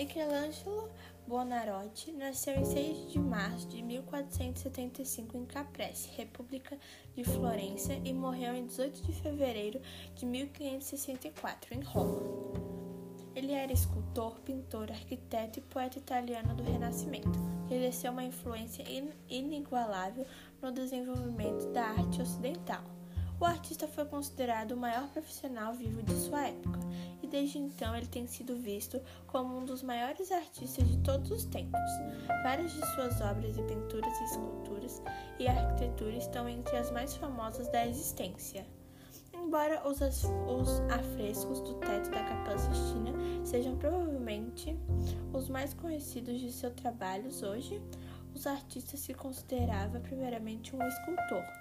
Michelangelo Buonarroti nasceu em 6 de março de 1475 em Caprese, República de Florença, e morreu em 18 de fevereiro de 1564 em Roma. Ele era escultor, pintor, arquiteto e poeta italiano do Renascimento, que exerceu uma influência inigualável no desenvolvimento da arte ocidental. O artista foi considerado o maior profissional vivo de sua época, e desde então ele tem sido visto como um dos maiores artistas de todos os tempos. Várias de suas obras e pinturas e esculturas e arquitetura estão entre as mais famosas da existência. Embora os, os afrescos do teto da Capela Sistina sejam provavelmente os mais conhecidos de seus trabalhos hoje, os artistas se considerava primeiramente um escultor.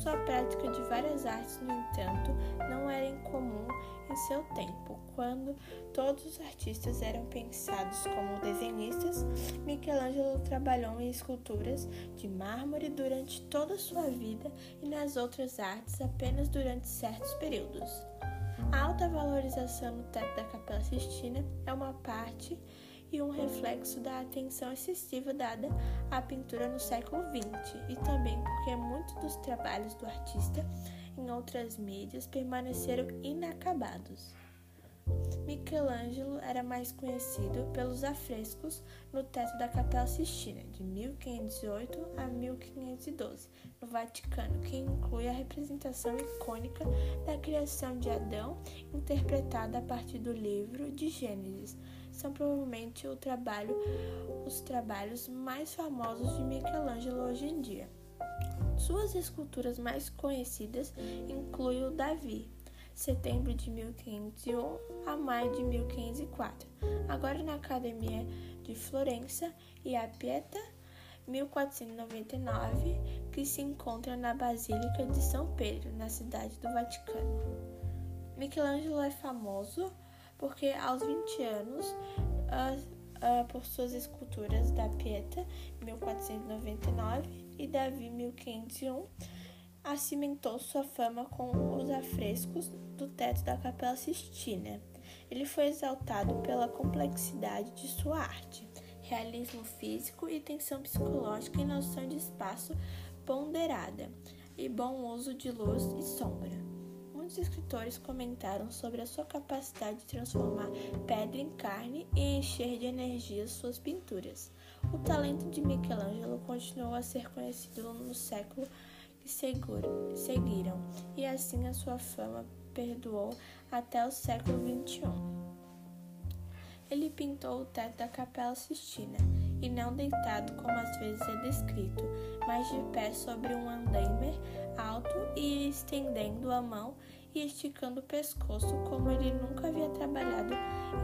Sua prática de várias artes, no entanto, não era incomum em seu tempo. Quando todos os artistas eram pensados como desenhistas, Michelangelo trabalhou em esculturas de mármore durante toda a sua vida e nas outras artes apenas durante certos períodos. A alta valorização no teto da Capela Sistina é uma parte e um reflexo da atenção excessiva dada à pintura no século XX, e também porque muitos dos trabalhos do artista em outras mídias permaneceram inacabados. Michelangelo era mais conhecido pelos afrescos no teto da Capela Sistina, de 1508 a 1512, no Vaticano, que inclui a representação icônica da criação de Adão, interpretada a partir do livro de Gênesis, são provavelmente o trabalho, os trabalhos mais famosos de Michelangelo hoje em dia. Suas esculturas mais conhecidas incluem o Davi, setembro de 1501 a maio de 1504, agora na Academia de Florença, e a Pieta, 1499, que se encontra na Basílica de São Pedro, na cidade do Vaticano. Michelangelo é famoso porque aos 20 anos, uh, uh, por suas esculturas da Pieta, 1499, e Davi, 1501, acimentou sua fama com os afrescos do teto da Capela Sistina. Ele foi exaltado pela complexidade de sua arte, realismo físico e tensão psicológica e noção de espaço ponderada, e bom uso de luz e sombra. Muitos escritores comentaram sobre a sua capacidade de transformar pedra em carne e encher de energia suas pinturas. O talento de Michelangelo continuou a ser conhecido no século que seguiram, e assim a sua fama perdoou até o século XXI. Ele pintou o teto da Capela Sistina, e não deitado como às vezes é descrito, mas de pé sobre um andaime alto e estendendo a mão e esticando o pescoço, como ele nunca havia trabalhado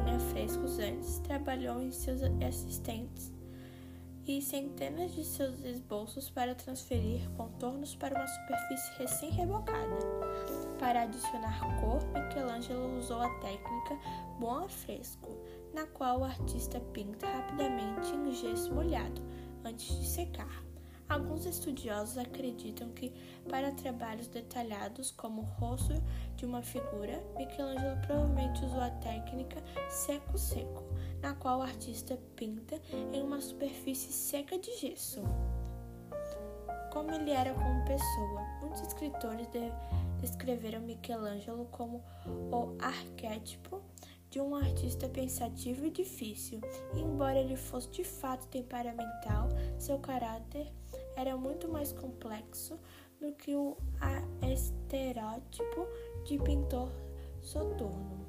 em afrescos antes, trabalhou em seus assistentes e centenas de seus esboços para transferir contornos para uma superfície recém-rebocada. Para adicionar cor, Michelangelo usou a técnica bom afresco, na qual o artista pinta rapidamente em gesso molhado antes de secar. Alguns estudiosos acreditam que, para trabalhos detalhados como o rosto de uma figura, Michelangelo provavelmente usou a técnica seco-seco, na qual o artista pinta em uma superfície seca de gesso. Como ele era como pessoa, muitos escritores descreveram Michelangelo como o arquétipo de um artista pensativo e difícil. Embora ele fosse de fato temperamental, seu caráter era muito mais complexo do que o estereótipo de pintor soturno.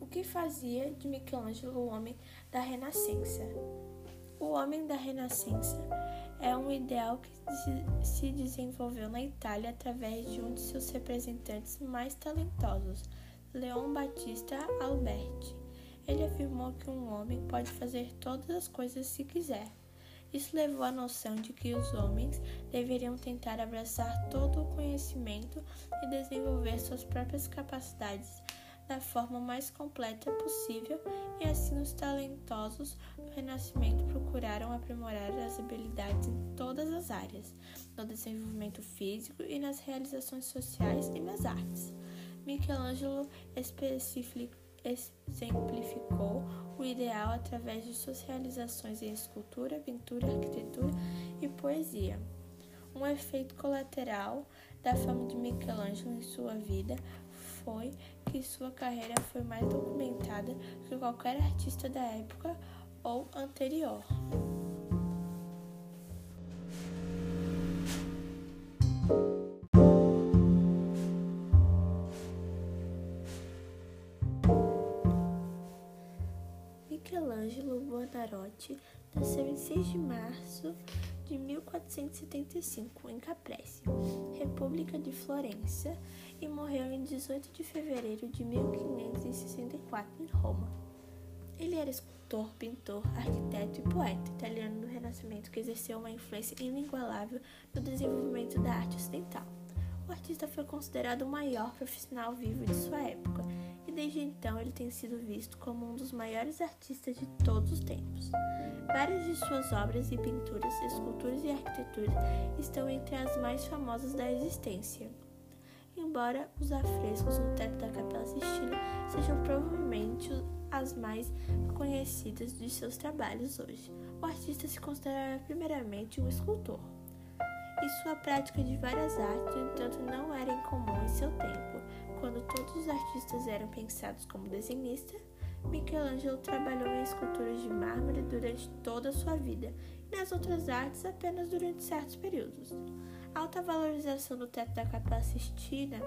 O que fazia de Michelangelo o homem da Renascença? O homem da Renascença é um ideal que se desenvolveu na Itália através de um de seus representantes mais talentosos, Leon Battista Alberti. Ele afirmou que um homem pode fazer todas as coisas se quiser. Isso levou à noção de que os homens deveriam tentar abraçar todo o conhecimento e desenvolver suas próprias capacidades da forma mais completa possível, e assim os talentosos do Renascimento procuraram aprimorar as habilidades em todas as áreas, no desenvolvimento físico e nas realizações sociais e nas artes. Michelangelo exemplificou o ideal através de socializações em escultura, pintura, arquitetura e poesia. Um efeito colateral da fama de Michelangelo em sua vida foi que sua carreira foi mais documentada que qualquer artista da época ou anterior. Michelangelo Buonarroti nasceu em 6 de março de 1475 em Caprese, República de Florença, e morreu em 18 de fevereiro de 1564 em Roma. Ele era escultor, pintor, arquiteto e poeta italiano do Renascimento que exerceu uma influência inigualável no desenvolvimento da arte ocidental. O artista foi considerado o maior profissional vivo de sua época desde então ele tem sido visto como um dos maiores artistas de todos os tempos. Várias de suas obras e pinturas, esculturas e arquiteturas estão entre as mais famosas da existência. Embora os afrescos no teto da Capela Sistina sejam provavelmente as mais conhecidas de seus trabalhos hoje, o artista se considera primeiramente um escultor e sua prática de várias artes, no entanto, não era incomum em seu tempo. Quando todos os artistas eram pensados como desenhista, Michelangelo trabalhou em esculturas de mármore durante toda a sua vida e nas outras artes apenas durante certos períodos. A alta valorização do teto da Capela Sistina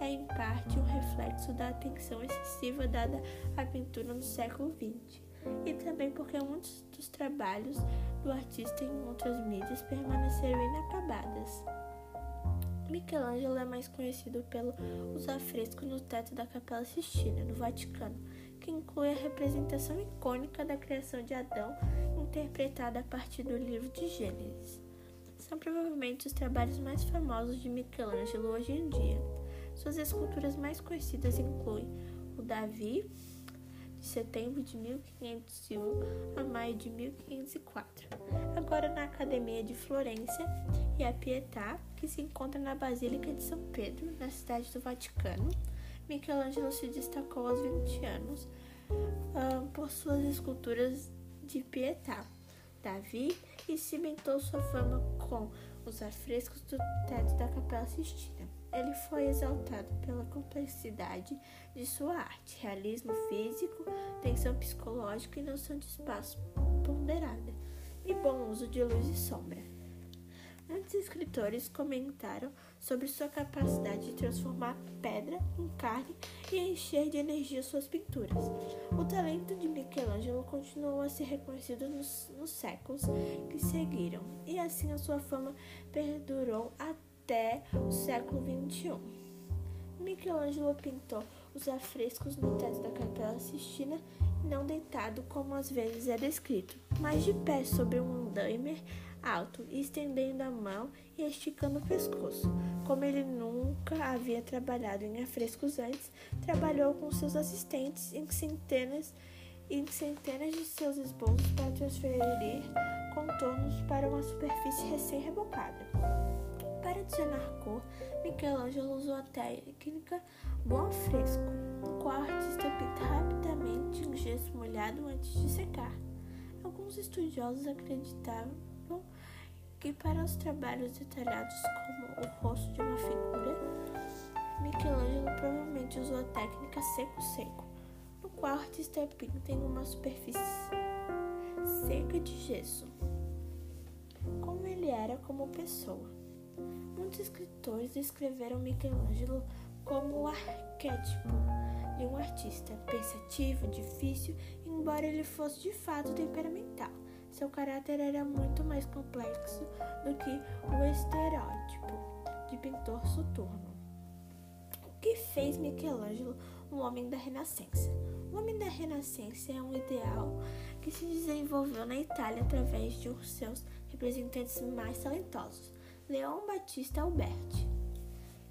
é em parte um reflexo da atenção excessiva dada à pintura no século XX e também porque muitos dos trabalhos do artista em outras mídias permaneceram inacabadas. Michelangelo é mais conhecido pelos afrescos no teto da Capela Sistina, no Vaticano, que inclui a representação icônica da criação de Adão, interpretada a partir do livro de Gênesis. São provavelmente os trabalhos mais famosos de Michelangelo hoje em dia. Suas esculturas mais conhecidas incluem o Davi, de setembro de 1501 a maio de 1504, agora na Academia de Florença, e a Pietà, que se encontra na Basílica de São Pedro, na cidade do Vaticano. Michelangelo se destacou aos 20 anos uh, por suas esculturas de Pietà, Davi, e cimentou sua fama com os afrescos do teto da Capela Sistina. Ele foi exaltado pela complexidade de sua arte, realismo físico, tensão psicológica e noção de espaço ponderada, e bom uso de luz e sombra. Escritores comentaram sobre sua capacidade de transformar pedra em carne e encher de energia suas pinturas. O talento de Michelangelo continuou a ser reconhecido nos, nos séculos que seguiram, e assim a sua fama perdurou até o século XXI. Michelangelo pintou os afrescos no teto da Capela Sistina, não deitado como às vezes é descrito, mas de pé sobre um andaime alto, estendendo a mão e esticando o pescoço. Como ele nunca havia trabalhado em afrescos antes, trabalhou com seus assistentes em centenas em centenas de seus esboços para transferir contornos para uma superfície recém-rebocada. Para adicionar cor, Michelangelo usou a técnica bom fresco, qual o artista pinta rapidamente um gesso molhado antes de secar. Alguns estudiosos acreditavam que para os trabalhos detalhados como o rosto de uma figura, Michelangelo provavelmente usou a técnica seco-seco, no qual o artista pinta em uma superfície seca de gesso, como ele era como pessoa. Muitos escritores descreveram Michelangelo como o arquétipo de um artista pensativo, difícil, embora ele fosse de fato temperamental. Seu caráter era muito mais complexo do que o estereótipo de pintor soturno. O que fez Michelangelo um homem da Renascença? O homem da Renascença é um ideal que se desenvolveu na Itália através de um seus representantes mais talentosos, Leon Batista Alberti.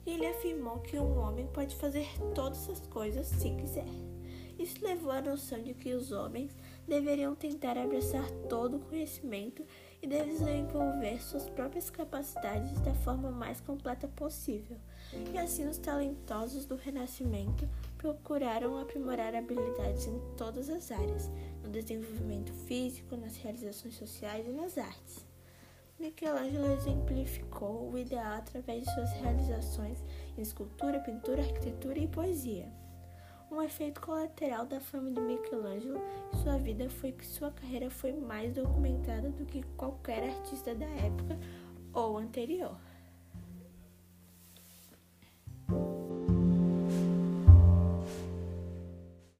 Ele afirmou que um homem pode fazer todas as coisas se quiser. Isso levou à noção de que os homens deveriam tentar abraçar todo o conhecimento e desenvolver suas próprias capacidades da forma mais completa possível. E assim os talentosos do Renascimento procuraram aprimorar habilidades em todas as áreas, no desenvolvimento físico, nas realizações sociais e nas artes. Michelangelo exemplificou o ideal através de suas realizações em escultura, pintura, arquitetura e poesia. Um efeito colateral da fama de Michelangelo em sua vida foi que sua carreira foi mais documentada do que qualquer artista da época ou anterior.